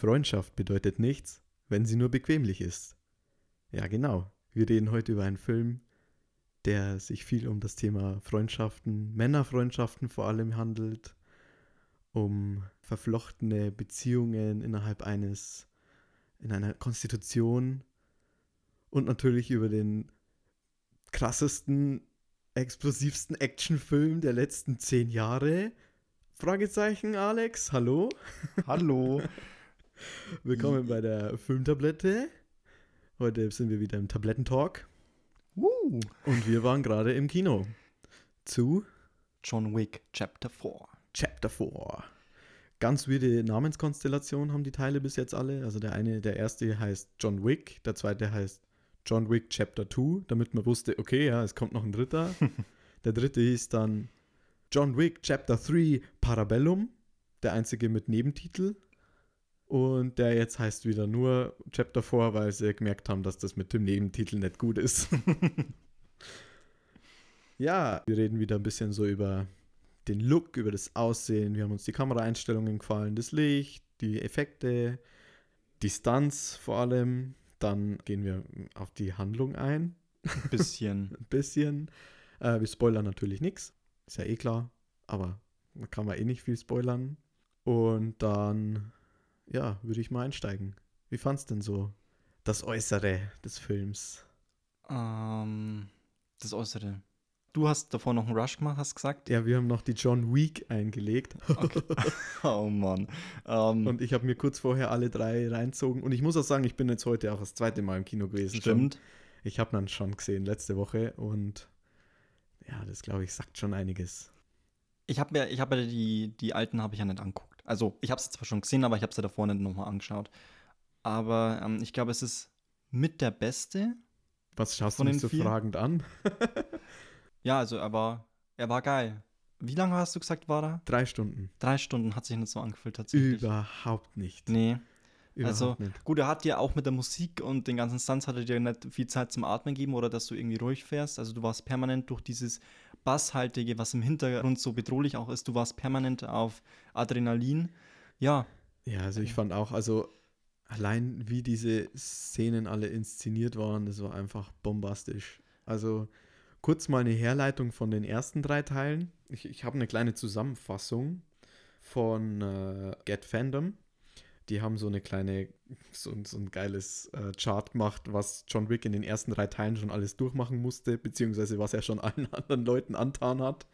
Freundschaft bedeutet nichts, wenn sie nur bequemlich ist. Ja, genau. Wir reden heute über einen Film, der sich viel um das Thema Freundschaften, Männerfreundschaften vor allem handelt, um verflochtene Beziehungen innerhalb eines, in einer Konstitution und natürlich über den krassesten, explosivsten Actionfilm der letzten zehn Jahre. Fragezeichen, Alex, hallo? Hallo. Willkommen bei der Filmtablette. Heute sind wir wieder im Tablettentalk. Uh. Und wir waren gerade im Kino zu John Wick Chapter 4. Chapter 4. Ganz weirde Namenskonstellation haben die Teile bis jetzt alle. Also der eine, der erste heißt John Wick, der zweite heißt John Wick Chapter 2, damit man wusste, okay, ja, es kommt noch ein dritter. der dritte hieß dann John Wick Chapter 3 Parabellum, der einzige mit Nebentitel. Und der jetzt heißt wieder nur Chapter 4, weil sie gemerkt haben, dass das mit dem Nebentitel nicht gut ist. ja, wir reden wieder ein bisschen so über den Look, über das Aussehen. Wir haben uns die Kameraeinstellungen gefallen, das Licht, die Effekte, die Stunts vor allem. Dann gehen wir auf die Handlung ein. Ein bisschen. ein bisschen. Äh, wir spoilern natürlich nichts. Ist ja eh klar. Aber da kann man eh nicht viel spoilern. Und dann, ja, würde ich mal einsteigen. Wie fandst denn so das Äußere des Films? Ähm, das Äußere. Du hast davor noch einen Rush gemacht, hast gesagt? Ja, wir haben noch die John Week eingelegt. Okay. oh Mann. Ähm, Und ich habe mir kurz vorher alle drei reinzogen. Und ich muss auch sagen, ich bin jetzt heute auch das zweite Mal im Kino gewesen. stimmt. Schon. Ich habe dann schon gesehen letzte Woche und ja, das glaube ich sagt schon einiges. Ich habe ja, ich habe die, die alten habe ich ja nicht angeguckt. Also ich habe sie zwar schon gesehen, aber ich habe sie davor nicht nochmal angeschaut. Aber ähm, ich glaube, es ist mit der beste. Was schaust du mich den so vier? fragend an? Ja, also er war, er war geil. Wie lange hast du gesagt, war er? Drei Stunden. Drei Stunden hat sich nicht so angefühlt tatsächlich. Überhaupt nicht. Nee. Überhaupt also nicht. gut, er hat dir auch mit der Musik und den ganzen Stunts hat er dir nicht viel Zeit zum Atmen gegeben oder dass du irgendwie ruhig fährst. Also du warst permanent durch dieses Basshaltige, was im Hintergrund so bedrohlich auch ist, du warst permanent auf Adrenalin. Ja, Ja, also ich fand auch, also allein wie diese Szenen alle inszeniert waren, das war einfach bombastisch. Also kurz mal eine Herleitung von den ersten drei Teilen. Ich, ich habe eine kleine Zusammenfassung von äh, Get Fandom. Die haben so eine kleine, so, so ein geiles äh, Chart gemacht, was John Wick in den ersten drei Teilen schon alles durchmachen musste, beziehungsweise was er schon allen anderen Leuten antan hat.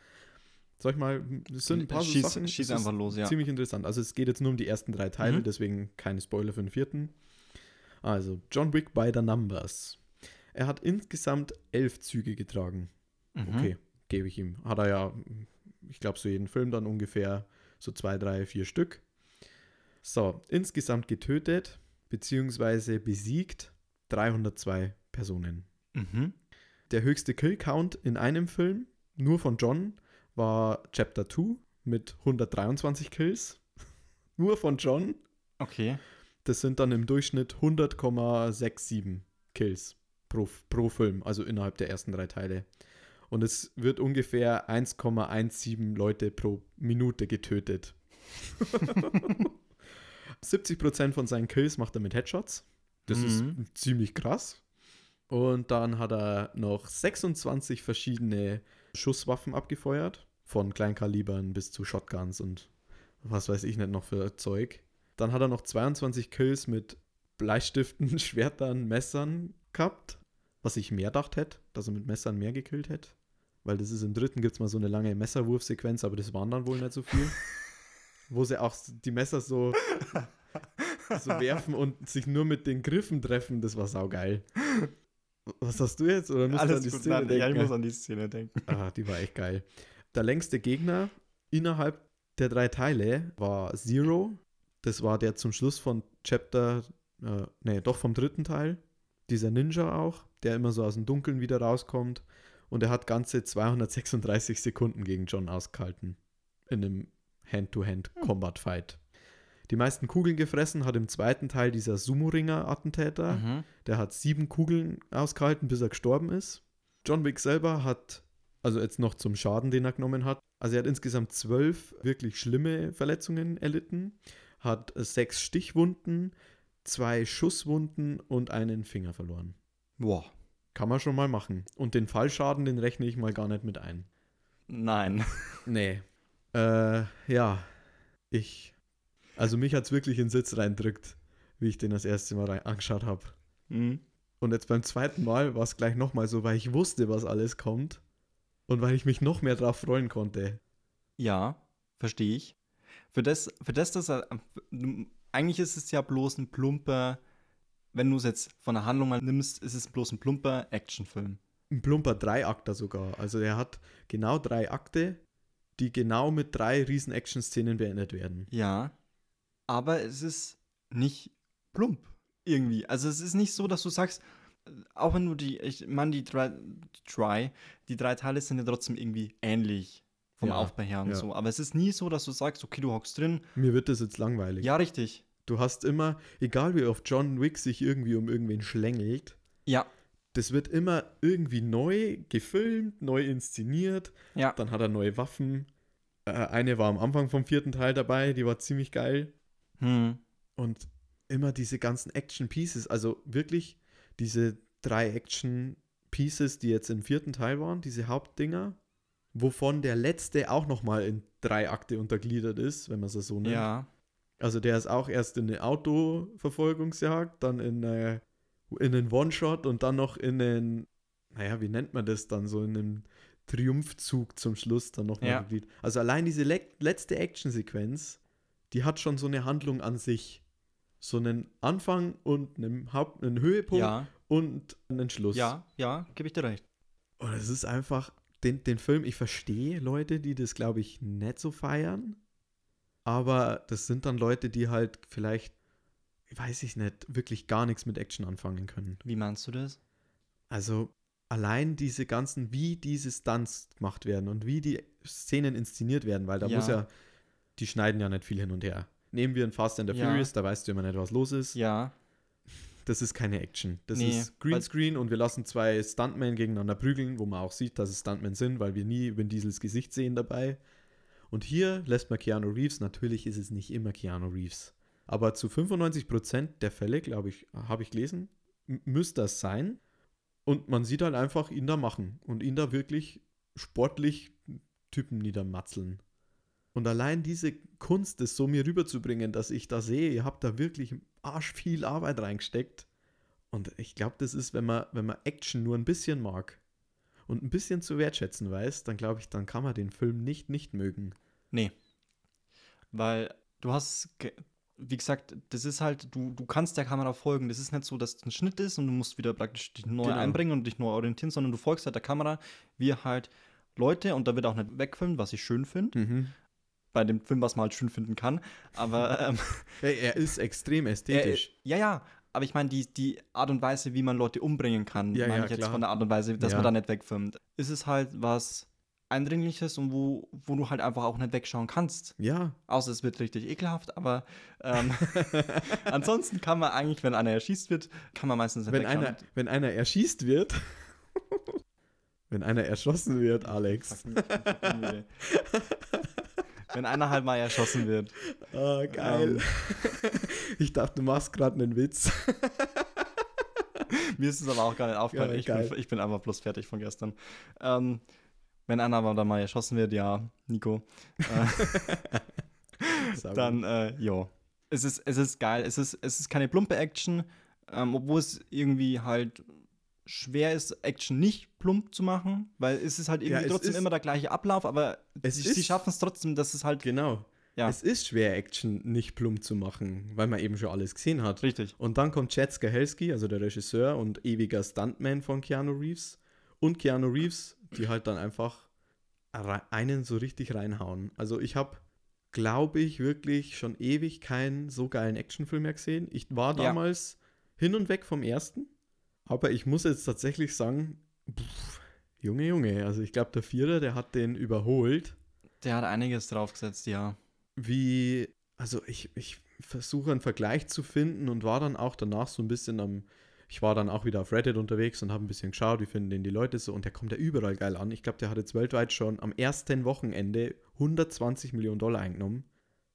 Soll ich mal, es sind ein paar so Schieß- Sachen. schieß das einfach los, ja. Ziemlich interessant. Also es geht jetzt nur um die ersten drei Teile, Mhm. deswegen keine Spoiler für den vierten. Also, John Wick by the Numbers. Er hat insgesamt elf Züge getragen. Mhm. Okay, gebe ich ihm. Hat er ja, ich glaube, so jeden Film dann ungefähr so zwei, drei, vier Stück. So, insgesamt getötet beziehungsweise besiegt 302 Personen. Mhm. Der höchste Kill-Count in einem Film, nur von John, war Chapter 2 mit 123 Kills. nur von John. Okay. Das sind dann im Durchschnitt 100,67 Kills pro, pro Film, also innerhalb der ersten drei Teile. Und es wird ungefähr 1,17 Leute pro Minute getötet. 70% von seinen Kills macht er mit Headshots. Das Mhm. ist ziemlich krass. Und dann hat er noch 26 verschiedene Schusswaffen abgefeuert. Von Kleinkalibern bis zu Shotguns und was weiß ich nicht noch für Zeug. Dann hat er noch 22 Kills mit Bleistiften, Schwertern, Messern gehabt. Was ich mehr dacht hätte, dass er mit Messern mehr gekillt hätte. Weil das ist im dritten gibt es mal so eine lange Messerwurfsequenz, aber das waren dann wohl nicht so viel. Wo sie auch die Messer so, so werfen und sich nur mit den Griffen treffen, das war saugeil. Was hast du jetzt? Oder musst du an die Szene nein, ja, ich denken? muss an die Szene denken. Ah, die war echt geil. Der längste Gegner innerhalb der drei Teile war Zero. Das war der zum Schluss von Chapter, äh, nee, doch vom dritten Teil. Dieser Ninja auch, der immer so aus dem Dunkeln wieder rauskommt. Und er hat ganze 236 Sekunden gegen John ausgehalten. In einem Hand-to-Hand-Combat-Fight. Die meisten Kugeln gefressen hat im zweiten Teil dieser Sumo-Ringer-Attentäter. Mhm. Der hat sieben Kugeln ausgehalten, bis er gestorben ist. John Wick selber hat, also jetzt noch zum Schaden, den er genommen hat, also er hat insgesamt zwölf wirklich schlimme Verletzungen erlitten, hat sechs Stichwunden, zwei Schusswunden und einen Finger verloren. Boah. Kann man schon mal machen. Und den Fallschaden, den rechne ich mal gar nicht mit ein. Nein. Nee. Äh, ja. Ich. Also mich hat es wirklich in den Sitz reindrückt, wie ich den das erste Mal rein angeschaut habe. Mhm. Und jetzt beim zweiten Mal war es gleich nochmal so, weil ich wusste, was alles kommt. Und weil ich mich noch mehr drauf freuen konnte. Ja, verstehe ich. Für das, für das, dass er, eigentlich ist es ja bloß ein plumper, wenn du es jetzt von der Handlung mal nimmst, ist es bloß ein plumper Actionfilm. Ein plumper Dreiakter sogar. Also er hat genau drei Akte, die genau mit drei riesen Action-Szenen beendet werden. Ja, aber es ist nicht plump irgendwie. Also es ist nicht so, dass du sagst, auch wenn du die, ich meine, die drei, try, die drei Teile sind ja trotzdem irgendwie ähnlich vom Ja, Aufbau her und ja. so. Aber es ist nie so, dass du sagst, okay, du hockst drin. Mir wird das jetzt langweilig. Ja, richtig. Du hast immer, egal wie oft John Wick sich irgendwie um irgendwen schlängelt, Ja, das wird immer irgendwie neu gefilmt, neu inszeniert. ja. Dann hat er neue Waffen. Äh, eine war am Anfang vom vierten Teil dabei, die war ziemlich geil. Hm. Und immer diese ganzen Action-Pieces, also wirklich diese drei Action-Pieces, die jetzt im vierten Teil waren, diese Hauptdinger, wovon der letzte auch nochmal in drei Akte untergliedert ist, wenn man es so nennt. Ja. Also der ist auch erst in eine Autoverfolgungsjagd, dann in, eine, in einen One-Shot und dann noch in einen, naja, wie nennt man das dann, so in einem Triumphzug zum Schluss dann nochmal Ja. gegliedert. Also allein diese le letzte Actionsequenz, die hat schon so eine Handlung an sich. So einen Anfang und einen, Haupt einen Höhepunkt Ja, und einen Schluss. ja, ja, gebe ich dir recht. Und es ist einfach, den, den Film, ich verstehe Leute, die das, glaube ich, nicht so feiern. Aber das sind dann Leute, die halt vielleicht, weiß ich nicht, wirklich gar nichts mit Action anfangen können. Wie meinst du das? Also allein diese ganzen, wie diese Stunts gemacht werden und wie die Szenen inszeniert werden, weil da Ja. muss ja, die schneiden ja nicht viel hin und her. Nehmen wir ein Fast and the Ja. Furious, da weißt du immer nicht, was los ist. Ja, Das ist keine Action. Das Nee, ist Greenscreen und wir lassen zwei Stuntmen gegeneinander prügeln, wo man auch sieht, dass es Stuntmen sind, weil wir nie Vin Diesels Gesicht sehen dabei. Und hier lässt man Keanu Reeves, natürlich ist es nicht immer Keanu Reeves, aber zu 95% der Fälle, glaube ich, habe ich gelesen, müsste das sein. Und man sieht halt einfach ihn da machen und ihn da wirklich sportlich Typen niedermatzeln. Und allein diese Kunst, das so mir rüberzubringen, dass ich da sehe, ihr habt da wirklich arsch viel Arbeit reingesteckt. Und ich glaube, das ist, wenn man, wenn man Action nur ein bisschen mag und ein bisschen zu wertschätzen weiß, dann glaube ich, dann kann man den Film nicht nicht mögen. nee. Weil du hast, wie gesagt, das ist halt, du, du kannst der Kamera folgen. Das ist nicht so, dass es ein Schnitt ist und du musst wieder praktisch dich neu Genau. einbringen und dich neu orientieren, sondern du folgst halt der Kamera, wie halt Leute, und da wird auch nicht wegfilmt, was ich schön finde. Bei dem Film, was man halt schön finden kann. Aber ähm, Hey, er ist extrem Er, ästhetisch. ja, ja, aber ich meine, die, die Art und Weise, wie man Leute umbringen kann, Ja, meine ja, ich jetzt klar. von der Art und Weise, dass Ja. man da nicht wegfilmt. Ist es halt was Eindringliches und wo, wo du halt einfach auch nicht wegschauen kannst. ja, Außer es wird richtig ekelhaft, aber ähm, ansonsten kann man eigentlich, wenn einer erschießt wird, kann man meistens nicht wenn wegschauen. einer, wenn einer erschießt wird, wenn einer erschossen wird, Alex. Wenn einer halt mal erschossen wird. Ah, geil. ich dachte, du machst gerade einen Witz. Mir ist es aber auch gar nicht aufgefallen. Ja, ich, bin, ich bin einfach bloß fertig von gestern. Ähm, wenn einer aber dann mal erschossen wird, ja, Nico, äh, dann, äh, jo. Es ist, es ist geil. Es ist, es ist keine plumpe Action, ähm, obwohl es irgendwie halt schwer ist, Action nicht plump zu machen, weil es ist halt irgendwie es trotzdem ist- immer der gleiche Ablauf, aber Es sie, ist- schaffen es trotzdem, dass es halt. Genau. Ja. Es ist schwer, Action nicht plump zu machen, weil man eben schon alles gesehen hat. Richtig. Und dann kommt Chad Stahelski, also der Regisseur und ewiger Stuntman von Keanu Reeves. Und Keanu Reeves, die halt dann einfach einen so richtig reinhauen. Also ich habe, glaube ich, wirklich schon ewig keinen so geilen Actionfilm mehr gesehen. Ich war Ja. damals hin und weg vom ersten. Aber ich muss jetzt tatsächlich sagen, pff, Junge, Junge, also ich glaube, der Vierer, der hat den überholt. Der hat einiges draufgesetzt, ja. wie, also ich, ich versuche einen Vergleich zu finden und war dann auch danach so ein bisschen am, ich war dann auch wieder auf Reddit unterwegs und habe ein bisschen geschaut, wie finden den die Leute so und der kommt ja überall geil an. Ich glaube, der hat jetzt weltweit schon am ersten Wochenende 120 Millionen Dollar eingenommen.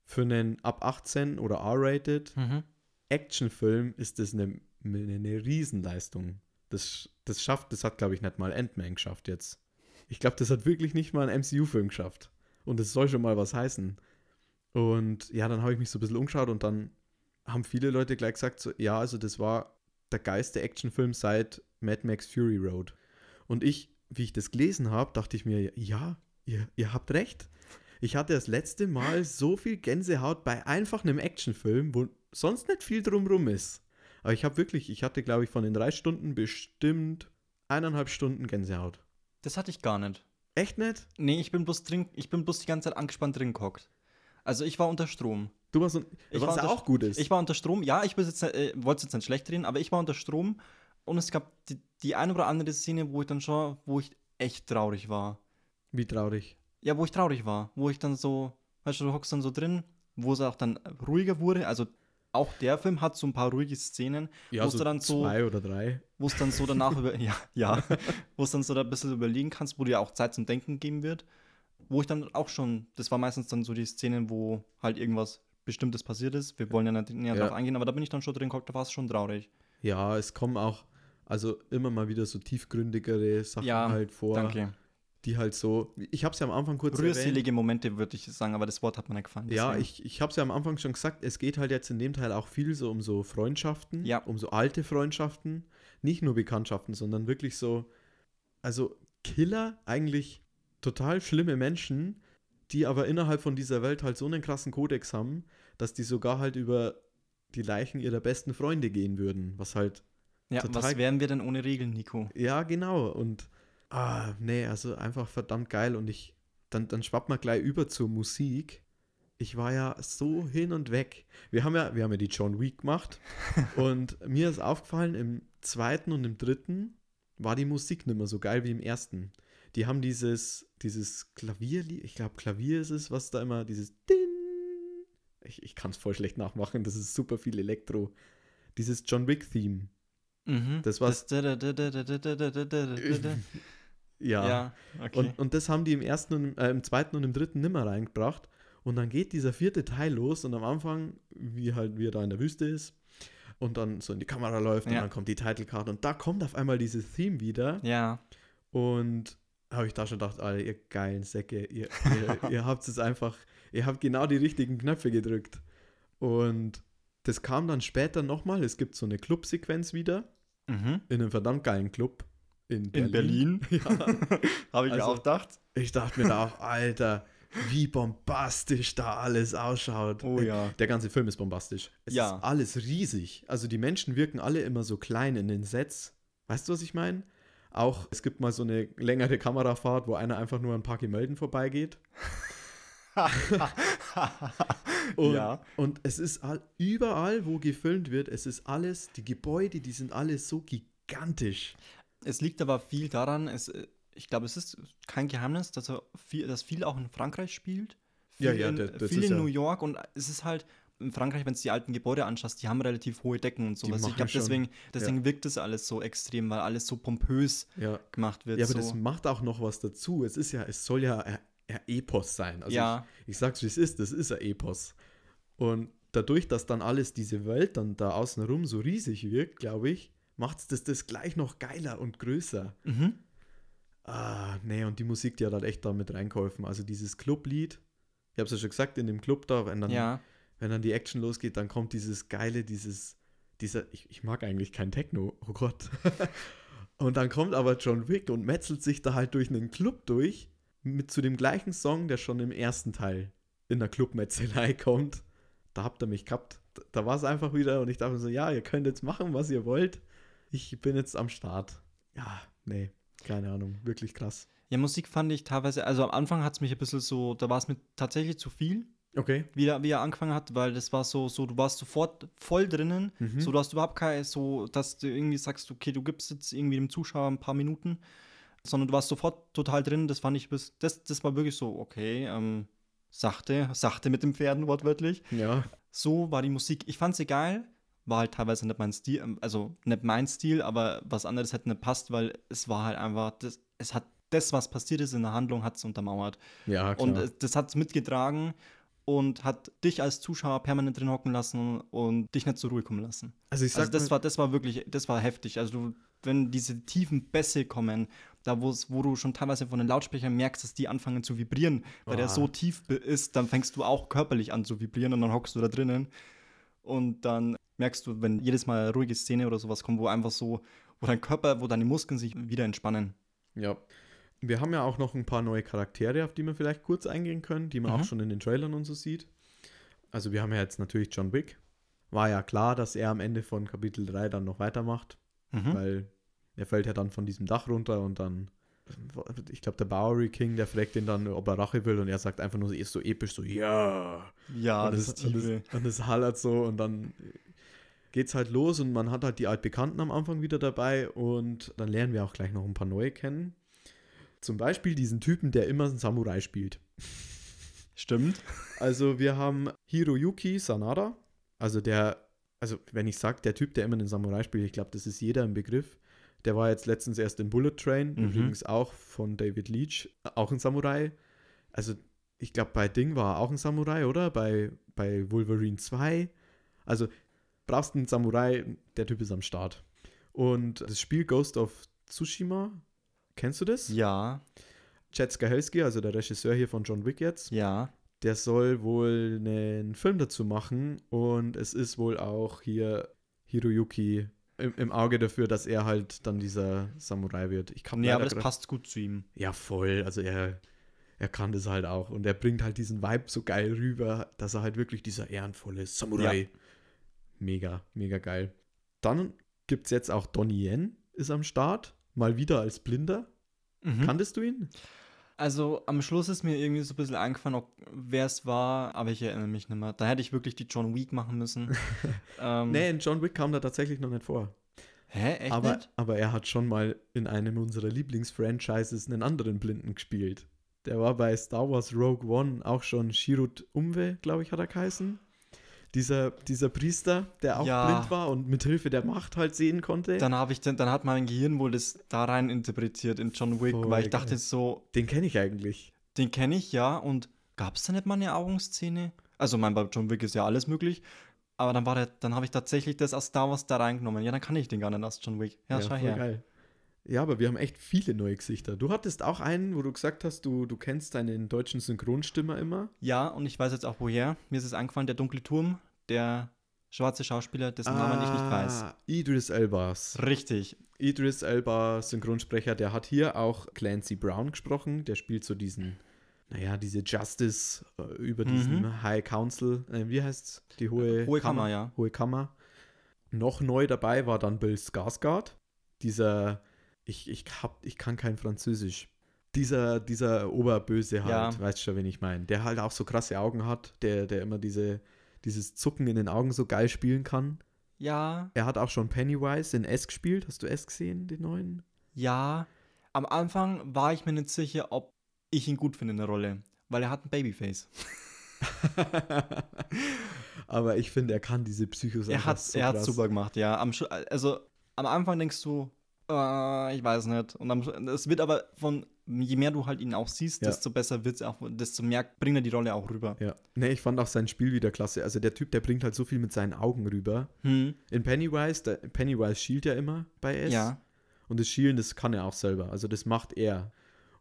für einen ab 18 oder R-rated Mhm. Actionfilm ist das eine, eine, Riesenleistung. Das, das schafft, das hat, glaube ich, nicht mal Ant-Man geschafft jetzt. Ich glaube, das hat wirklich nicht mal ein MCU-Film geschafft. Und das soll schon mal was heißen. Und ja, dann habe ich mich so ein bisschen umgeschaut und dann haben viele Leute gleich gesagt, so, ja, also das war der geilste Actionfilm seit Mad Max Fury Road. Und ich, wie ich das gelesen habe, dachte ich mir, ja, ihr, ihr habt recht. Ich hatte das letzte Mal so viel Gänsehaut bei einfach einem Actionfilm, wo sonst nicht viel drumrum ist. Aber ich habe wirklich, ich hatte, glaube ich, von den drei Stunden bestimmt eineinhalb Stunden Gänsehaut. Das hatte ich gar nicht. Echt nicht? Nee, ich bin bloß drin, ich bin bloß die ganze Zeit angespannt drin gehockt. Also ich war unter Strom. Du warst so, Ich was war auch gut ist. Ich war unter Strom, ja, ich jetzt, äh, wollte es jetzt nicht schlecht reden, aber ich war unter Strom und es gab die, die eine oder andere Szene, wo ich dann schon, wo ich echt traurig war. Wie traurig. Ja, wo ich traurig war, wo ich dann so, weißt du, du hockst dann so drin, wo es auch dann ruhiger wurde. Also auch der Film hat so ein paar ruhige Szenen, Ja, wo es so du dann so, zwei oder drei. wo es dann so danach über, ja, ja, wo es dann so da ein bisschen überlegen kannst, wo dir auch Zeit zum Denken geben wird. Wo ich dann auch schon, das war meistens dann so die Szenen, wo halt irgendwas Bestimmtes passiert ist. Wir wollen ja nicht näher Ja. drauf eingehen, aber da bin ich dann schon drin da war es schon traurig. Ja, es kommen auch, also immer mal wieder so tiefgründigere Sachen Ja, halt vor, Danke. die halt so, ich habe es ja am Anfang kurz erwähnt. Rührselige Momente, würde ich sagen, aber das Wort hat mir nicht gefallen. Ja, deswegen. ich, ich habe es ja am Anfang schon gesagt, es geht halt jetzt in dem Teil auch viel so um so Freundschaften, Ja. um so alte Freundschaften, nicht nur Bekanntschaften, sondern wirklich so, also Killer, eigentlich total schlimme Menschen, die aber innerhalb von dieser Welt halt so einen krassen Kodex haben, dass die sogar halt über die Leichen ihrer besten Freunde gehen würden, was halt Ja, was wären wir denn ohne Regeln, Nico? ja, genau. Und ah, nee, also einfach verdammt geil. Und ich, dann, dann schwappt man gleich über zur Musik. Ich war ja so hin und weg. Wir haben ja, wir haben ja die John Wick gemacht. und mir ist aufgefallen, im zweiten und im dritten war die Musik nicht mehr so geil wie im ersten die haben dieses, dieses Klavierlied, ich glaube Klavier ist es, was da immer, dieses Din. Ich, ich kann es voll schlecht nachmachen, das ist super viel Elektro. Dieses John Wick-Theme. Mhm. Das war's. Ja. und, und das haben die im ersten und äh, im zweiten und im dritten nimmer reingebracht. Und dann geht dieser vierte Teil los und am Anfang, wie halt wie er da in der Wüste ist, und dann so in die Kamera läuft ja. und dann kommt die Titelkarte und da kommt auf einmal dieses Theme wieder. Ja. Und habe ich da schon gedacht, Alter, ihr geilen Säcke, ihr, ihr, ihr habt es einfach, ihr habt genau die richtigen Knöpfe gedrückt. Und das kam dann später nochmal, es gibt so eine Clubsequenz wieder mhm. in einem verdammt geilen Club in Berlin. in Berlin. Ja. Habe ich mir Also- auch gedacht. Ich dachte mir da auch, Alter, wie bombastisch da alles ausschaut. Oh ja. Der ganze Film ist bombastisch. Es Ja. ist alles riesig. Also die Menschen wirken alle immer so klein in den Sets. Weißt du, was ich meine? Auch es gibt mal so eine längere Kamerafahrt, wo einer einfach nur an ein paar Gemälden vorbeigeht. Und, Ja. und es ist all, überall, wo gefilmt wird, es ist alles, die Gebäude, die sind alle so gigantisch. Es liegt aber viel daran, es, äh, ich glaube, es ist kein Geheimnis, dass, er viel, dass viel auch in Frankreich spielt. Viel Ja, ja, in, da- das viel ist in ja- New York und es ist halt in Frankreich, wenn du die alten Gebäude anschaust, die haben relativ hohe Decken und sowas. Ich glaube, deswegen, deswegen wirkt das alles so extrem, weil alles so pompös Ja. gemacht wird. Ja, aber so. das macht auch noch was dazu. Es ist ja, es soll ja Epos sein. Also Ja. ich, ich sag's, wie es ist, das ist ein Epos. Und dadurch, dass dann alles, diese Welt dann da außenrum so riesig wirkt, glaube ich, macht's das, das gleich noch geiler und größer. Mhm. Ah, nee, und die Musik, die hat halt echt da mit reingeholfen. Also dieses Clublied, ich hab's ja schon gesagt, in dem Club da, wenn dann, Ja. Wenn dann die Action losgeht, dann kommt dieses geile, dieses, dieser, ich, ich mag eigentlich kein Techno, oh Gott. und dann kommt aber John Wick und metzelt sich da halt durch einen Club durch, mit zu dem gleichen Song, der schon im ersten Teil in der Clubmetzelei kommt. Da habt ihr mich gehabt. Da, war es einfach wieder und ich dachte so, ja, ihr könnt jetzt machen, was ihr wollt. Ich bin jetzt am Start. Ja, nee, keine Ahnung, wirklich krass. Ja, Musik fand ich teilweise, also am Anfang hat es mich ein bisschen so, da war es mir tatsächlich zu viel, Okay. wie er, wie er angefangen hat, weil das war so, so, du warst sofort voll drinnen, Mhm. so, du hast überhaupt keine, so, dass du irgendwie sagst, okay, du gibst jetzt irgendwie dem Zuschauer ein paar Minuten, sondern du warst sofort total drin, das fand ich, bis, das, das war wirklich so, okay, ähm, sachte, sachte mit den Pferden wortwörtlich. Ja, So war die Musik, ich fand sie geil, war halt teilweise nicht mein Stil, ähm, also nicht mein Stil, aber was anderes hätte nicht passt, weil es war halt einfach, das, es hat das, was passiert ist in der Handlung, hat es untermauert. ja, klar. Und das hat es mitgetragen. Und hat dich als Zuschauer permanent drin hocken lassen und dich nicht zur Ruhe kommen lassen. Also ich sag Also das mal- war, das war wirklich, das war heftig. Also du, wenn diese tiefen Bässe kommen, da wo du schon teilweise von den Lautsprechern merkst, dass die anfangen zu vibrieren, weil der Ah. so tief ist, dann fängst du auch körperlich an zu vibrieren und dann hockst du da drinnen und dann merkst du, wenn jedes Mal eine ruhige Szene oder sowas kommt, wo einfach so, wo dein Körper, wo deine Muskeln sich wieder entspannen. Ja. Wir haben ja auch noch ein paar neue Charaktere, auf die wir vielleicht kurz eingehen können, die man Mhm. auch schon in den Trailern und so sieht. Also wir haben ja jetzt natürlich John Wick. War ja klar, dass er am Ende von Kapitel 3 dann noch weitermacht, Mhm. weil er fällt ja dann von diesem Dach runter und dann, ich glaube, der Bowery King, der fragt ihn dann, ob er Rache will und er sagt einfach nur so, ist so episch, so, ja. Ja, und das ist Tiefe. Und es, und es hallert so und dann geht's halt los und man hat halt die Altbekannten am Anfang wieder dabei und dann lernen wir auch gleich noch ein paar neue kennen. Zum Beispiel diesen Typen, der immer einen Samurai spielt. Stimmt. Also wir haben Hiroyuki Sanada, also der, also wenn ich sage, der Typ, der immer einen Samurai spielt, ich glaube, das ist jeder im Begriff. Der war jetzt letztens erst in Bullet Train, Mhm. übrigens auch von David Leach, auch ein Samurai. Also ich glaube, bei Ding war er auch ein Samurai, oder? Bei, bei Wolverine 2. Also brauchst einen Samurai, der Typ ist am Start. Und das Spiel Ghost of Tsushima, kennst du das? Ja, Chad Stahelski, also der Regisseur hier von John Wick jetzt, ja. der soll wohl einen Film dazu machen und es ist wohl auch hier Hiroyuki im, im Auge dafür, dass er halt dann dieser Samurai wird. Ich kann Nee, aber das passt gut zu ihm. Ja, voll. Also er, er kann das halt auch und er bringt halt diesen Vibe so geil rüber, dass er halt wirklich dieser ehrenvolle Samurai. Mega, mega geil. Dann gibt es jetzt auch Donnie Yen, ist am Start. Mal wieder als Blinder. Mhm. Kanntest du ihn? Also am Schluss ist mir irgendwie so ein bisschen eingefallen, wer es war, aber ich erinnere mich nicht mehr. Da hätte ich wirklich die John Wick machen müssen. ähm, Nee, in John Wick kam da tatsächlich noch nicht vor. Hä, echt aber, nicht? aber er hat schon mal in einem unserer Lieblingsfranchises einen anderen Blinden gespielt. Der war bei Star Wars Rogue One auch schon Shirut Umwe, glaube ich, hat er geheißen. Dieser, dieser Priester, der auch Ja. blind war und mit Hilfe der Macht halt sehen konnte. Dann habe ich, den- dann hat mein Gehirn wohl das da rein interpretiert in John Wick, Voll weil ich dachte so, Den kenne ich eigentlich. den kenne ich ja und gab es da nicht mal eine Augenszene? Also mein bei John Wick ist ja alles möglich, aber dann war der, dann habe ich tatsächlich das aus Star Wars da reingenommen. Ja, dann kann ich den gar nicht aus John Wick. Ja, schau voll her. geil. Ja, aber wir haben echt viele neue Gesichter. Du hattest auch einen, wo du gesagt hast, du, du kennst deinen deutschen Synchronstimmer immer. Ja, und ich weiß jetzt auch woher. Mir ist es eingefallen, der dunkle Turm, der schwarze Schauspieler, dessen Namen ich nicht weiß. Ah, Idris Elbas. Richtig. Idris Elba, Synchronsprecher, der hat hier auch Clancy Brown gesprochen. Der spielt so diesen, naja, diese Justice äh, über Mhm. diesen High Council. Äh, wie heißt's? Die hohe, Hohe Kammer, ja. Hohe Kammer. Noch neu dabei war dann Bill Skarsgård. Dieser, ich, ich, hab, ich kann kein Französisch. Dieser, dieser Oberböse halt, Ja. weißt schon, wen ich meine. Der halt auch so krasse Augen hat, der, der immer diese, dieses Zucken in den Augen so geil spielen kann. Ja, Er hat auch schon Pennywise in S gespielt. Hast du S gesehen, den neuen? ja. Am Anfang war ich mir nicht sicher, ob ich ihn gut finde in der Rolle, weil er hat ein Babyface. Aber ich finde, er kann diese Psychos Er hat so er super gemacht, ja. Am, also am Anfang denkst du, äh, ich weiß nicht. Und es wird aber von, je mehr du halt ihn auch siehst, Ja. desto besser wird es auch, desto mehr bringt er die Rolle auch rüber. Ja. Nee, ich fand auch sein Spiel wieder klasse. Also der Typ, der bringt halt so viel mit seinen Augen rüber. Hm. In Pennywise, der, Pennywise schielt ja immer bei S. Ja. Und das Schielen, das kann er auch selber. Also das macht er.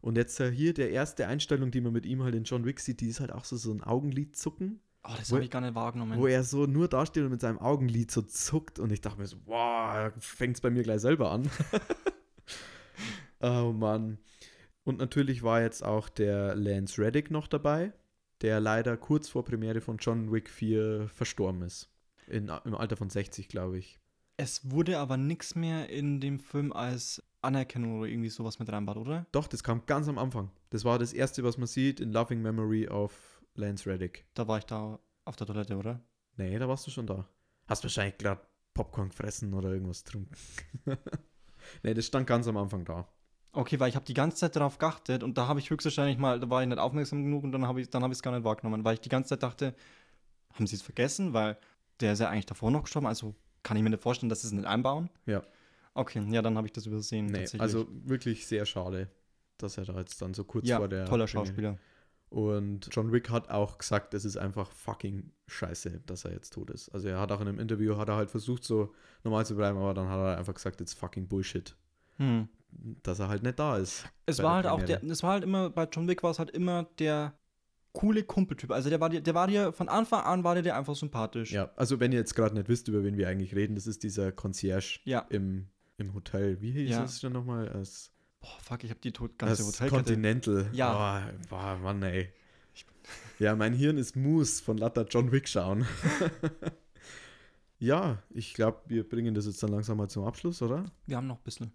Und jetzt äh, hier der erste Einstellung, die man mit ihm halt in John Wick sieht, die ist halt auch so, so ein Augenlid zucken, Oh, das Wo- habe ich gar nicht wahrgenommen. wo er so nur dasteht und mit seinem Augenlid so zuckt. Und ich dachte mir so, wow, fängt es bei mir gleich selber an. oh Mann. Und natürlich war jetzt auch der Lance Reddick noch dabei, der leider kurz vor Premiere von John Wick 4 verstorben ist. In, Im Alter von 60, glaube ich. Es wurde aber nichts mehr in dem Film als Anerkennung oder irgendwie sowas mit reinbaut, oder? Doch, das kam ganz am Anfang. Das war das erste, was man sieht in Loving Memory of Lance Reddick. Da war ich da auf der Toilette, oder? Nee, da warst du schon da. Hast wahrscheinlich gerade Popcorn gefressen oder irgendwas getrunken. nee, das stand ganz am Anfang da. Okay, weil ich habe die ganze Zeit darauf geachtet und da habe ich höchstwahrscheinlich mal, da war ich nicht aufmerksam genug und dann habe ich es gar nicht wahrgenommen, weil ich die ganze Zeit dachte, haben sie es vergessen, weil der ist ja eigentlich davor noch gestorben, also kann ich mir nicht vorstellen, dass sie es nicht einbauen. Ja. Okay, ja, dann habe ich das übersehen. Nee, also wirklich sehr schade, dass er da jetzt dann so kurz ja, vor der. toller Schauspieler. Und John Wick hat auch gesagt, es ist einfach fucking scheiße, dass er jetzt tot ist. Also er hat auch in einem Interview, hat er halt versucht, so normal zu bleiben, aber dann hat er einfach gesagt, it's fucking Bullshit, Hm. dass er halt nicht da ist. Es war halt auch der, Premiere. es war halt immer, bei John Wick war es halt immer der coole Kumpeltyp. Also der war dir, der war dir, von Anfang an war der dir einfach sympathisch. Ja, also wenn ihr jetzt gerade nicht wisst, über wen wir eigentlich reden, das ist dieser Concierge Ja. im, im Hotel. Wie hieß Ja. das denn nochmal? Als, Boah, fuck, ich habe die tot ganze Hotelkette. Continental. Ja. Boah, boah, Mann, ey. Ja, mein Hirn ist Moose von Latter John Wick schauen. ja, ich glaube, wir bringen das jetzt dann langsam mal zum Abschluss, oder? Wir haben noch ein bisschen.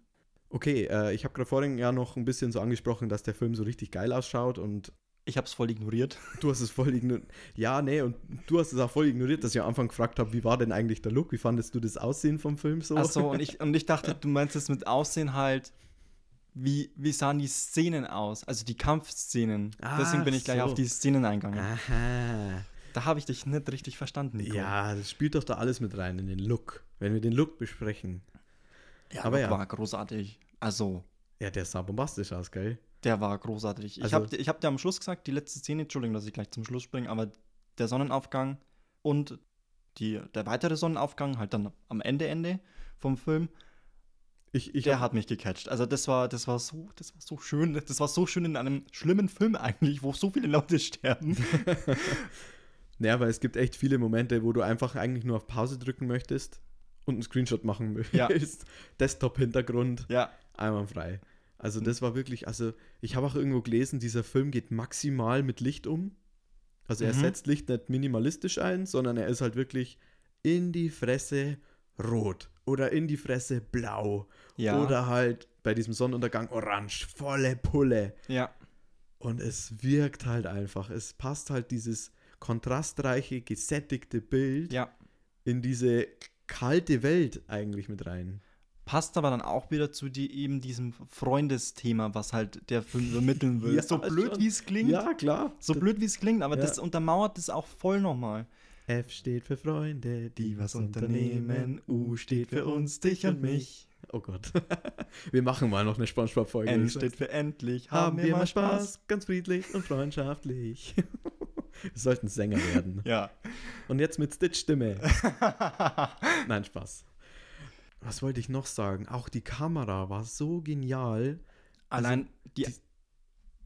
Okay, äh, ich habe gerade vorhin ja noch ein bisschen so angesprochen, dass der Film so richtig geil ausschaut und Ich habe es voll ignoriert. du hast es voll ignoriert. Ja, nee, und du hast es auch voll ignoriert, dass ich am Anfang gefragt habe, wie war denn eigentlich der Look? Wie fandest du das Aussehen vom Film so? Achso, und ich, und ich dachte, du meinst es mit Aussehen halt, wie, wie sahen die Szenen aus? Also die Kampfszenen. Ach Deswegen bin ich gleich so. auf die Szenen eingegangen. Aha. Da habe ich dich nicht richtig verstanden, Nico. Ja, das spielt doch da alles mit rein in den Look. Wenn wir den Look besprechen. ja aber ja. war großartig. Also, Ja, der sah bombastisch aus, gell? der war großartig. Ich Also- habe ich hab dir am Schluss gesagt, die letzte Szene, Entschuldigung, dass ich gleich zum Schluss springe, aber der Sonnenaufgang und die, der weitere Sonnenaufgang, halt dann am Ende, Ende vom Film, Ich, ich der hab- hat mich gecatcht. Also das war, das war so, das war so schön. Das war so schön in einem schlimmen Film eigentlich, wo so viele Leute sterben. Naja, weil es gibt echt viele Momente, wo du einfach eigentlich nur auf Pause drücken möchtest und einen Screenshot machen willst. Ja. Desktop-Hintergrund, ja. einwandfrei. Also das war wirklich, also ich habe auch irgendwo gelesen, dieser Film geht maximal mit Licht um. Also er Mhm. setzt Licht nicht minimalistisch ein, sondern er ist halt wirklich in die Fresse rot oder in die Fresse blau Ja. oder halt bei diesem Sonnenuntergang orange, volle Pulle. ja. Und es wirkt halt einfach. Es passt halt dieses kontrastreiche, gesättigte Bild Ja. in diese kalte Welt eigentlich mit rein. Passt aber dann auch wieder zu die, eben diesem Freundesthema, was halt der Film übermitteln will. Ja, so blöd wie es klingt. Ja, klar. So blöd wie es klingt, aber Ja. das untermauert das auch voll nochmal. F steht für Freunde, Die was unternehmen, U steht für uns, dich und mich. Oh Gott. wir machen mal noch eine Spongebob-Folge. N steht für endlich, Haben wir mal Spaß, ganz friedlich und freundschaftlich. wir sollten Sänger werden. Ja. Und jetzt mit Stitch-Stimme. Nein, Spaß. Was wollte ich noch sagen? Auch die Kamera war so genial. Allein die. die-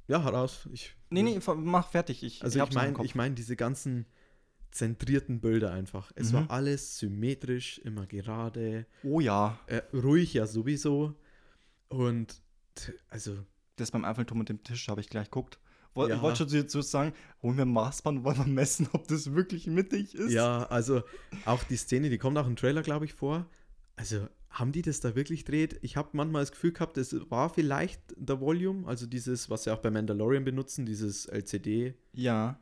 Ja, heraus. Ich, nee, nee, mach fertig. Ich, Also ich im meine ich mein diese ganzen zentrierten Bilder einfach. Es Mhm. war alles symmetrisch, immer gerade, Oh ja, äh, ruhig ja sowieso. Und also das beim Eiffelturm mit dem Tisch habe ich gleich geguckt. Woll, Ja. Ich wollte schon so sagen, holen wir ein Maßband und wollen wir messen, ob das wirklich mittig ist. ja, also auch die Szene, die kommt auch im Trailer, glaube ich, vor. Also haben die das da wirklich dreht? Ich habe manchmal das Gefühl gehabt, es war vielleicht der Volume, also dieses, was sie auch bei Mandalorian benutzen, dieses LCD, Ja.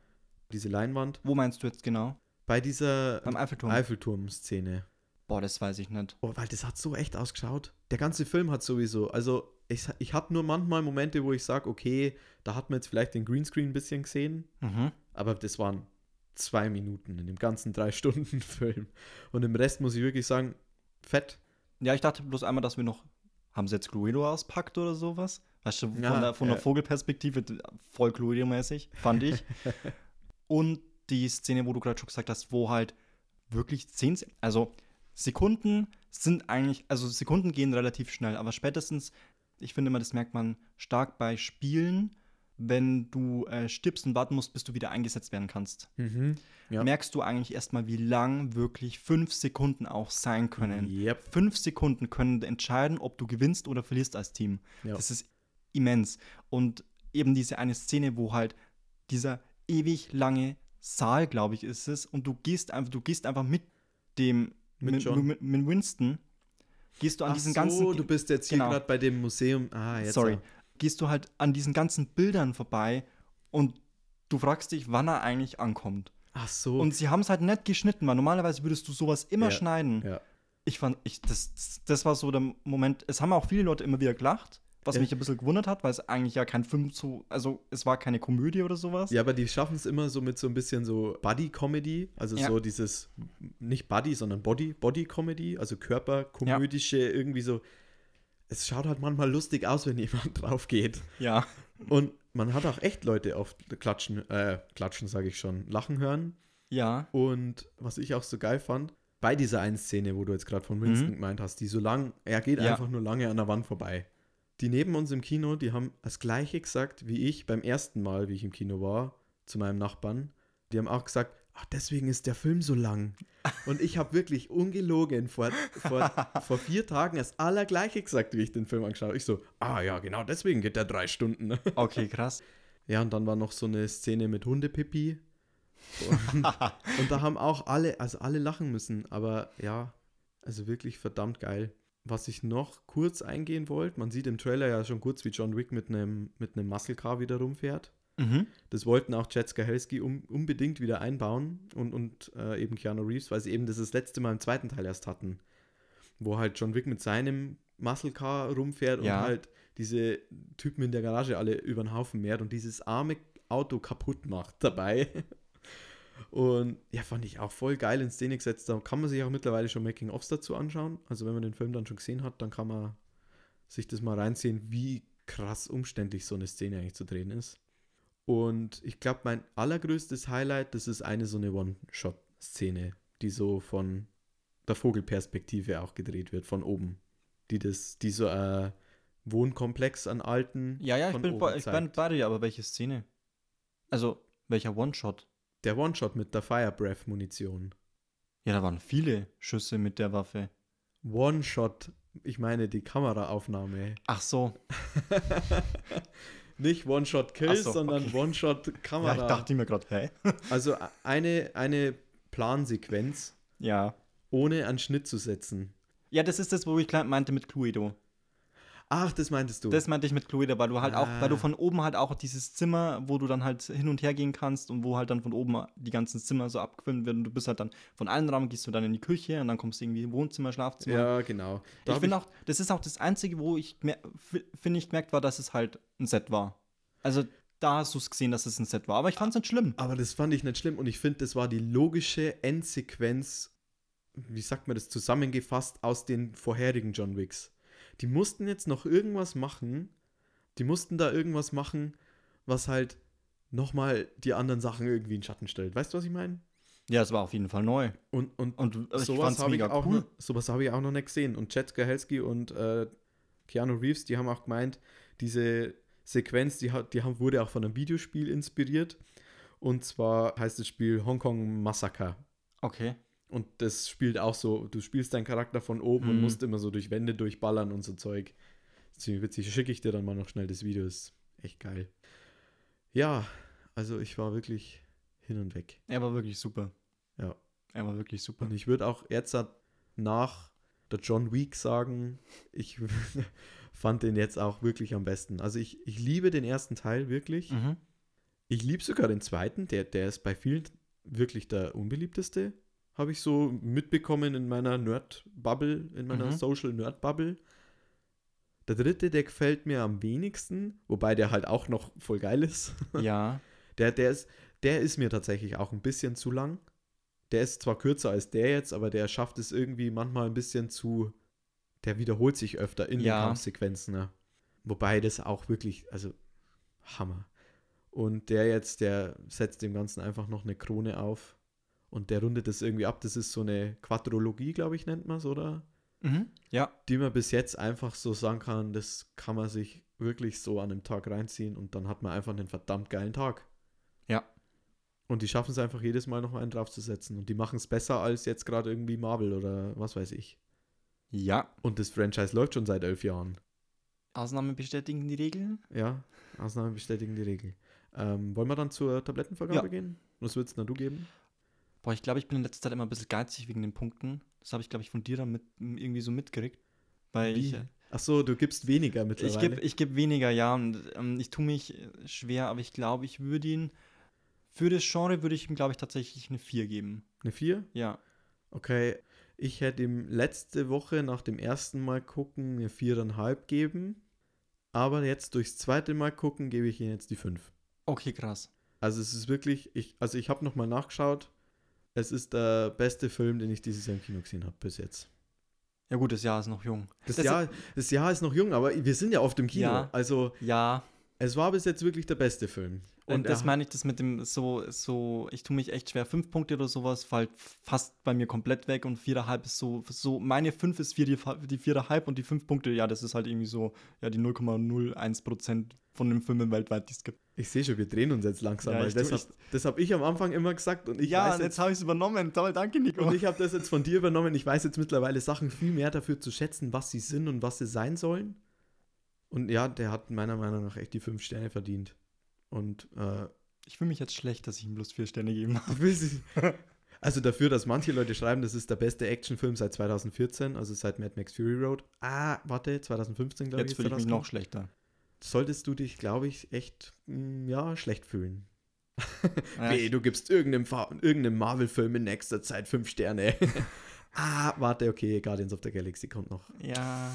Diese Leinwand. Wo meinst du jetzt genau? Bei dieser Beim Eiffelturm. Eiffelturm-Szene. Boah, das weiß ich nicht. Oh, weil das hat so echt ausgeschaut. Der ganze Film hat sowieso. Also, ich, ich habe nur manchmal Momente, wo ich sage, okay, da hat man jetzt vielleicht den Greenscreen ein bisschen gesehen, Mhm. aber das waren zwei Minuten in dem ganzen drei Stunden Film. Und im Rest muss ich wirklich sagen, fett. Ja, ich dachte bloß einmal, dass wir noch. Haben sie jetzt Cluedo auspackt oder sowas? Weißt du, von, Ja, der, von der ja. Vogelperspektive voll Cluedo-mäßig, fand ich. Und die Szene, wo du gerade schon gesagt hast, wo halt wirklich zehn, Se- also Sekunden sind eigentlich, also Sekunden gehen relativ schnell, aber spätestens, ich finde immer, das merkt man stark bei Spielen, wenn du äh, stirbst und warten musst, bis du wieder eingesetzt werden kannst. Mhm. Ja. Merkst du eigentlich erstmal, wie lang wirklich fünf Sekunden auch sein können. Yep. Fünf Sekunden können entscheiden, ob du gewinnst oder verlierst als Team. Ja. Das ist immens. Und eben diese eine Szene, wo halt dieser ewig lange Saal, glaube ich, ist es, und du gehst einfach, du gehst einfach mit dem, Mit mit, mit, Winston, gehst du an Ach diesen so, ganzen. du bist jetzt hier Genau. gerade bei dem Museum. Ah, jetzt. sorry, ja. gehst du halt an diesen ganzen Bildern vorbei und du fragst dich, wann er eigentlich ankommt. Ach so. Und sie haben es halt nett geschnitten, weil normalerweise würdest du sowas immer Ja, schneiden. ja. Ich fand, ich, das, das war so der Moment. Es haben auch viele Leute immer wieder gelacht, was Ja. mich ein bisschen gewundert hat, weil es eigentlich ja kein Film so, also es war keine Komödie oder sowas. Ja, aber die schaffen es immer so mit so ein bisschen so Buddy-Comedy, also Ja. so dieses, nicht Buddy, sondern Body, Body-Comedy, also körperkomödische, irgendwie so. Es schaut halt manchmal lustig aus, wenn jemand drauf geht. Ja. Und man hat auch echt Leute oft klatschen, äh, klatschen sage ich schon, lachen hören. Ja. Und was ich auch so geil fand, bei dieser einen Szene, wo du jetzt gerade von Winston Mhm. gemeint hast, die so lang, er geht Ja. einfach nur lange an der Wand vorbei. Die neben uns im Kino, die haben das gleiche gesagt wie ich beim ersten Mal, wie ich im Kino war, zu meinem Nachbarn. Die haben auch gesagt, ach, deswegen ist der Film so lang. Und ich habe wirklich ungelogen vor, vor, vor vier Tagen das Allergleiche gesagt, wie ich den Film angeschaut habe. Ich so, ah ja, genau deswegen geht der drei Stunden. Okay, krass. Ja, und dann war noch so eine Szene mit Hundepipi. Und, und da haben auch alle, also alle lachen müssen. Aber ja, also wirklich verdammt geil. Was ich noch kurz eingehen wollte, man sieht im Trailer ja schon kurz, wie John Wick mit einem mit einem Muscle Car wieder rumfährt. Mhm. Das wollten auch Chad Stahelski um, unbedingt wieder einbauen und, und äh, eben Keanu Reeves, weil sie eben das das letzte Mal im zweiten Teil erst hatten. Wo halt John Wick mit seinem Muscle Car rumfährt Ja. und halt diese Typen in der Garage alle über den Haufen mehrt und dieses arme Auto kaputt macht dabei. Und ja, fand ich auch voll geil in Szene gesetzt. Da kann man sich auch mittlerweile schon Making-ofs dazu anschauen. Also wenn man den Film dann schon gesehen hat, dann kann man sich das mal reinziehen, wie krass umständlich so eine Szene eigentlich zu drehen ist. Und ich glaube, mein allergrößtes Highlight, das ist eine so eine One-Shot-Szene, die so von der Vogelperspektive auch gedreht wird, von oben. Die das, die so ein Wohnkomplex an alten. Ja, ja, ich bin, bei, ich bin bei dir, aber welche Szene? Also, welcher One-Shot? Der One-Shot mit der Fire Breath Munition. Ja, da waren viele Schüsse mit der Waffe. One-Shot, ich meine die Kameraaufnahme. Ach so. Nicht One-Shot-Kills, Ach so, sondern okay. One-Shot-Kamera. Ja, ich dachte mir gerade, hä? also eine, eine Plansequenz, Ja. ohne einen Schnitt zu setzen. Ja, das ist das, wo ich meinte mit Cluedo. Ach, das meintest du. Das meinte ich mit Cluedo, weil du halt auch, weil du Ah. von oben halt auch dieses Zimmer, wo du dann halt hin und her gehen kannst und wo halt dann von oben die ganzen Zimmer so abgefilmt werden und du bist halt dann von einem Raum gehst du dann in die Küche und dann kommst du irgendwie in Wohnzimmer, Schlafzimmer. ja, genau. Da ich finde auch, das ist auch das Einzige, wo ich, finde ich, gemerkt war, dass es halt ein Set war. Also da hast du es gesehen, dass es ein Set war. Aber ich fand es nicht schlimm. Aber das fand ich nicht schlimm und ich finde, das war die logische Endsequenz, wie sagt man das, zusammengefasst aus den vorherigen John Wicks. Die mussten jetzt noch irgendwas machen, die mussten da irgendwas machen, was halt nochmal die anderen Sachen irgendwie in Schatten stellt. Weißt du, was ich meine? Ja, es war auf jeden Fall neu. Und, und Und sowas habe ich, auch cool. sowas habe ich auch noch nicht gesehen. Und Chad Gahelski und äh, Keanu Reeves, die haben auch gemeint, diese Sequenz, die, hat, die haben, wurde auch von einem Videospiel inspiriert. Und zwar heißt das Spiel Hong Kong Massacre. Okay. Und das spielt auch so, du spielst deinen Charakter von oben und Mhm. musst immer so durch Wände durchballern und so Zeug. Ziemlich witzig. Schicke ich dir dann mal noch schnell das Video, ist echt geil. Ja, also ich war wirklich hin und weg. Er war wirklich super. Ja. Er war wirklich super. Und ich würde auch jetzt nach der John Week sagen, ich fand den jetzt auch wirklich am besten. Also ich, ich liebe den ersten Teil wirklich. Mhm. Ich liebe sogar den zweiten, der, der ist bei vielen wirklich der unbeliebteste, habe ich so mitbekommen in meiner Nerd-Bubble, in meiner Mhm. Social-Nerd-Bubble. Der dritte, der gefällt mir am wenigsten, wobei der halt auch noch voll geil ist. Ja. Der, der, ist, der ist mir tatsächlich auch ein bisschen zu lang. Der ist zwar kürzer als der jetzt, aber der schafft es irgendwie manchmal ein bisschen zu. Der wiederholt sich öfter in Ja. den Kampfsequenzen. Ne? Wobei das auch wirklich, also Hammer. Und der jetzt, der setzt dem Ganzen einfach noch eine Krone auf. Und der rundet das irgendwie ab. Das ist so eine Quadrologie, glaube ich, nennt man es, oder? Mhm. Ja. Die man bis jetzt einfach so sagen kann, das kann man sich wirklich so an einem Tag reinziehen und dann hat man einfach einen verdammt geilen Tag. Ja. Und die schaffen es einfach jedes Mal noch einen draufzusetzen. Und die machen es besser als jetzt gerade irgendwie Marvel oder was weiß ich. Ja. Und das Franchise läuft schon seit elf Jahren. Ausnahmen bestätigen die Regeln? Ja, Ausnahmen bestätigen die Regel. Ähm, wollen wir dann zur Tablettenvergabe Ja. gehen? Was würdest du geben? Boah, ich glaube, ich bin in letzter Zeit immer ein bisschen geizig wegen den Punkten. Das habe ich, glaube ich, von dir dann mit, irgendwie so mitgekriegt. Weil ich, Ach so, du gibst weniger ich mittlerweile. gebe ich geb weniger, ja. Und ähm, ich tue mich äh, schwer, aber ich glaube, ich würde ihn. Für das Genre würde ich ihm, glaube ich, tatsächlich eine 4 geben. Eine 4? Ja. Okay. Ich hätte ihm letzte Woche nach dem ersten Mal gucken eine 4,5 geben. Aber jetzt durchs zweite Mal gucken gebe ich ihm jetzt die 5. Okay, krass. Also es ist wirklich, ich, also ich habe nochmal nachgeschaut. Es ist der beste Film, den ich dieses Jahr im Kino gesehen habe bis jetzt. Ja, gut, das Jahr ist noch jung. Das, Das- Jahr, das Jahr ist noch jung, aber wir sind ja oft im Kino. Ja. Also Ja, Es war bis jetzt wirklich der beste Film. Und das meine ich, das mit dem so, so, ich tue mich echt schwer. Fünf Punkte oder sowas fällt fast bei mir komplett weg und viereinhalb ist so, so meine fünf ist vier, die, die viereinhalb und die fünf Punkte, ja, das ist halt irgendwie so, ja, die 0,01 Prozent von den Filmen weltweit, die es gibt. Ich sehe schon, wir drehen uns jetzt langsam, Ja, weil das habe hab ich am Anfang immer gesagt und ich ja, weiß jetzt, jetzt habe ich es übernommen. Toll, danke, Nico. und ich habe das jetzt von dir übernommen. Ich weiß jetzt mittlerweile Sachen viel mehr dafür zu schätzen, was sie sind und was sie sein sollen. Und ja, der hat meiner Meinung nach echt die fünf Sterne verdient. Und äh, ich fühle mich jetzt schlecht, dass ich ihm bloß vier Sterne gegeben habe. also dafür, dass manche Leute schreiben, das ist der beste Actionfilm seit 2014, also seit Mad Max Fury Road. Ah, warte, 2015 glaube ich. Jetzt fühle ich mich noch schlechter. Solltest du dich, glaube ich, echt, mm, ja, schlecht fühlen. Ja, Weh, du gibst irgendeinem, irgendeinem Marvel-Film in nächster Zeit fünf Sterne. ah, warte, okay, Guardians of the Galaxy kommt noch. ja,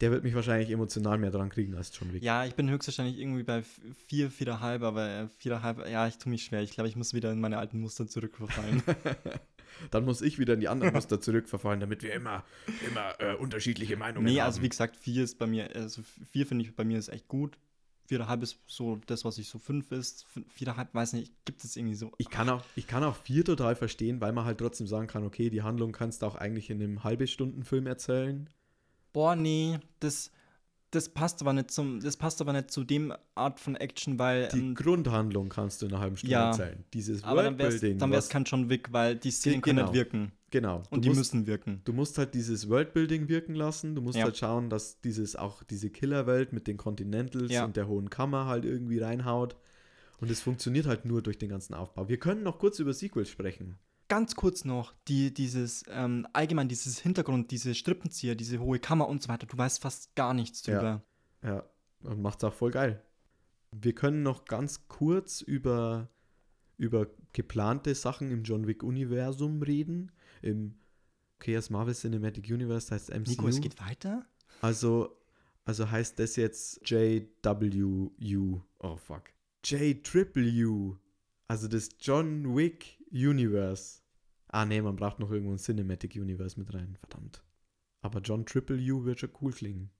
Der wird mich wahrscheinlich emotional mehr dran kriegen als John Wick. ja, ich bin höchstwahrscheinlich irgendwie bei vier, viereinhalb, aber äh, viereinhalb, ja, ich tue mich schwer. Ich glaube, ich muss wieder in meine alten Muster zurückverfallen. Dann muss ich wieder in die anderen Muster zurückverfallen, damit wir immer, immer äh, unterschiedliche Meinungen nee, haben. also wie gesagt, vier ist bei mir, also vier finde ich bei mir ist echt gut. Viereinhalb ist so das, was ich so fünf ist. Viereinhalb, weiß nicht, gibt es irgendwie so. ich, kann auch, ich kann auch vier total verstehen, weil man halt trotzdem sagen kann, okay, die Handlung kannst du auch eigentlich in einem halbe Stunden Film erzählen. Boah, nee, das, das passt aber nicht zum, das passt aber nicht zu dem Art von Action, weil Die ähm, Grundhandlung kannst du in einer halben Stunde Ja. erzählen. Dieses aber Worldbuilding. dann wär's was- kein John Wick, weil die Szenen können genau. nicht wirken. Genau. Und du die musst, müssen wirken. Du musst halt dieses Worldbuilding wirken lassen. Du musst Ja. halt schauen, dass dieses auch diese Killerwelt mit den Continentals Ja. und der hohen Kammer halt irgendwie reinhaut. Und es funktioniert halt nur durch den ganzen Aufbau. Wir können noch kurz über Sequels sprechen. Ganz kurz noch, die, dieses, ähm, allgemein dieses Hintergrund, diese Strippenzieher, diese hohe Kammer und so weiter, du weißt fast gar nichts Ja. drüber. Ja, und macht's auch voll geil. Wir können noch ganz kurz über, über geplante Sachen im John Wick-Universum reden. Im okay, das Marvel Cinematic Universe heißt MCU. Nico, es geht weiter? Also, also heißt das jetzt JWU. Oh fuck. JWU. Also das John Wick Universe. Ah nee, man braucht noch irgendwo ein Cinematic Universe mit rein. Verdammt. Aber John Triple U wird schon cool klingen.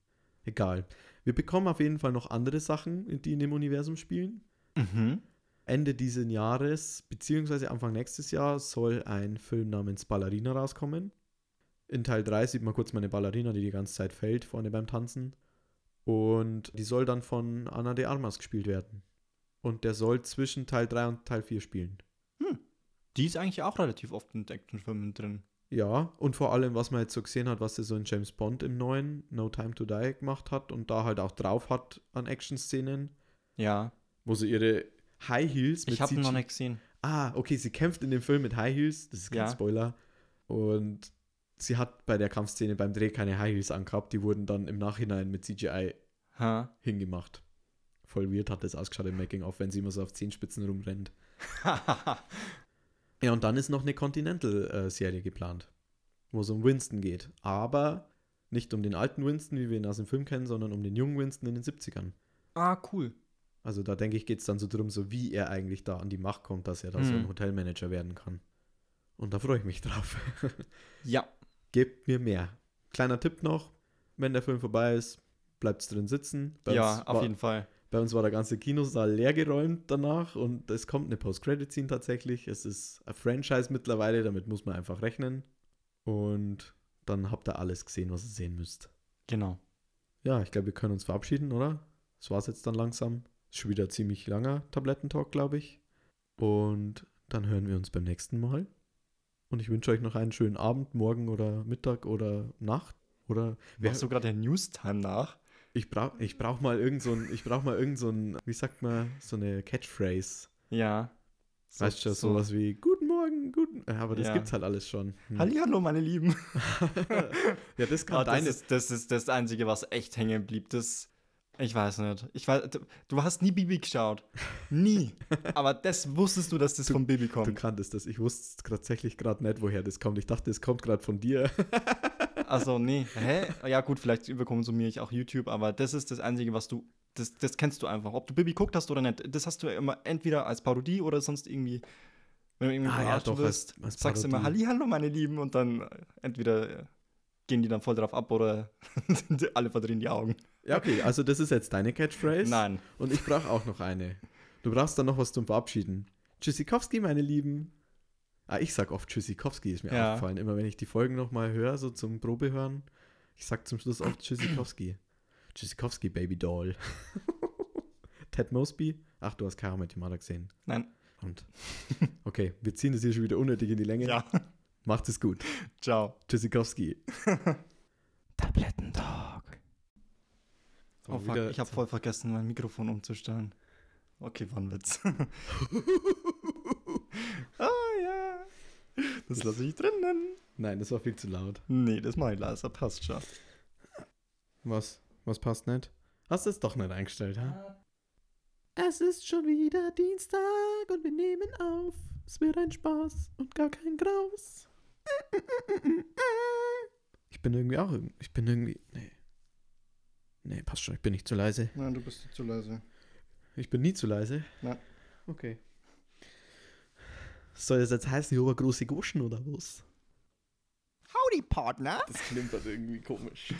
Egal. Wir bekommen auf jeden Fall noch andere Sachen, die in dem Universum spielen. Mhm. Ende dieses Jahres, beziehungsweise Anfang nächstes Jahr, soll ein Film namens Ballerina rauskommen. In Teil 3 sieht man kurz meine Ballerina, die die ganze Zeit fällt, vorne beim Tanzen. Und die soll dann von Anna de Armas gespielt werden. Und der soll zwischen Teil 3 und Teil 4 spielen. Die ist eigentlich auch relativ oft in Actionfilmen drin. Ja, und vor allem, was man jetzt so gesehen hat, was sie so in James Bond im neuen No Time to Die gemacht hat und da halt auch drauf hat an Action-Szenen, Ja, wo sie ihre High Heels ich habe noch nicht gesehen. Ah, okay, sie kämpft in dem Film mit High Heels, das ist kein Ja. Spoiler. Und sie hat bei der Kampfszene beim Dreh keine High Heels angehabt, die wurden dann im Nachhinein mit CGI Ha. hingemacht. Voll weird hat das ausgeschaut im Making-of, wenn sie immer so auf Zehenspitzen rumrennt. Ja, und dann ist noch eine Continental-Serie geplant, wo es um Winston geht. Aber nicht um den alten Winston, wie wir ihn aus dem Film kennen, sondern um den jungen Winston in den 70ern. ah, cool. Also da denke ich, geht es dann so drum, so wie er eigentlich da an die Macht kommt, dass er da so ein Mhm. Hotelmanager werden kann. Und da freue ich mich drauf. Ja. Gebt mir mehr. Kleiner Tipp noch, wenn der Film vorbei ist, bleibt drin sitzen. Bei ja, auf jeden Fall. Bei uns war der ganze Kinosaal leergeräumt danach und es kommt eine Post-Credit-Scene tatsächlich. Es ist ein Franchise mittlerweile, damit muss man einfach rechnen. Und dann habt ihr alles gesehen, was ihr sehen müsst. Genau. Ja, ich glaube, wir können uns verabschieden, oder? Das war's jetzt dann langsam. Ist schon wieder ein ziemlich langer Tablettentalk, glaube ich. Und dann hören wir uns beim nächsten Mal. Und ich wünsche euch noch einen schönen Abend, morgen oder Mittag oder Nacht. Oder Machst du gerade der Newstime nach? Ich brauche ich brauch mal irgend so ein, ich brauch mal irgend so ein, wie sagt man, so eine Catchphrase. Ja. weißt du, sowas wie Guten Morgen, guten. Aber das Ja. gibt's halt alles schon. Hm. Hallihallo, meine Lieben. ja, das kann das, deine. ist, das ist das Einzige, was echt hängen blieb. Das, ich weiß nicht. Ich weiß, du, du hast nie Bibi geschaut. Nie. Aber das wusstest du, dass das von Bibi Du kommt. kanntest das. Ich wusste tatsächlich gerade nicht, woher das kommt. Ich dachte, es kommt gerade von dir. Also, nee. Hä? Ja, gut, vielleicht überkonsumiere ich auch YouTube, aber das ist das Einzige, was du. Das, das kennst du einfach. Ob du Bibi guckt hast oder nicht, das hast du ja immer entweder als Parodie oder sonst irgendwie. Wenn du irgendwie Ah, ja, doch, wirst, als- als sagst du immer. Hallihallo, meine Lieben, und dann äh, entweder. äh, gehen die dann voll drauf ab oder alle verdrehen die Augen? Ja, okay, also das ist jetzt deine Catchphrase. Nein. Und ich brauche auch noch eine. Du brauchst dann noch was zum Verabschieden. Tschüssikowski, meine Lieben. Ah, ich sag oft Tschüssikowski, ist mir Ja. aufgefallen. Immer wenn ich die Folgen nochmal höre, so zum Probehören, ich sag zum Schluss oft Tschüssikowski. Tschüssikowski, Baby Doll. Ted Mosby? Ach, du hast Kara mit gesehen. Nein. Und. Okay, wir ziehen das hier schon wieder unnötig in die Länge. Ja. Macht es gut. Ciao. Tschüssikowski. Tablettentalk. So, Oh fuck, ich habe voll vergessen, mein Mikrofon umzustellen. Okay, war ein Witz. ah ja. Das lasse ich drinnen. Nein, das war viel zu laut. Nee, das mache ich leiser, passt schon. Was? Was passt nicht? Hast du es doch nicht eingestellt, ha? Es ist schon wieder Dienstag und wir nehmen auf. Es wird ein Spaß und gar kein Graus. Ich bin irgendwie auch. Ich bin irgendwie. Nee. Nee, passt schon. Ich bin nicht zu leise. Nein, du bist zu leise. Ich bin nie zu leise. Nein. Okay. Soll das jetzt heißen, ich habe eine große Goschen oder was? Howdy, Partner. Das klingt halt irgendwie komisch.